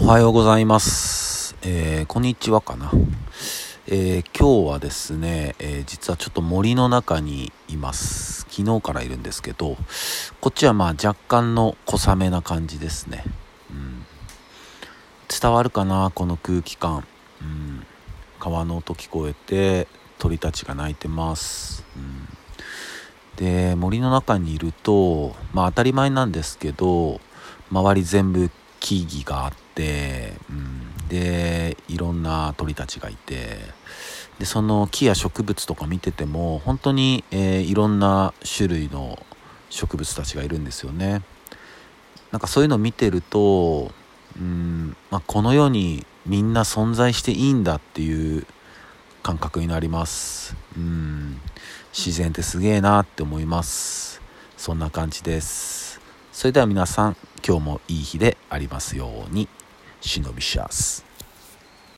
おはようございます。えーこんにちはかな。えー今日はですね、えー実はちょっと森の中にいます。昨日からいるんですけど、こっちはまあ若干の小雨な感じですね。うん、伝わるかな、この空気感。うん、川の音聞こえて、鳥たちが鳴いてます。うんで森の中にいるとまあ当たり前なんですけど周り全部木々があって、うん、でいろんな鳥たちがいてでその木や植物とか見てても本当に、えーいろんな種類の植物たちがいるんですよね。なんかそういうのを見てると、うんまあ、この世にみんな存在していいんだっていう感覚になります。うん自然ってすげえなって思います。そんな感じです。それでは皆さん、今日もいい日でありますように。忍びシャス。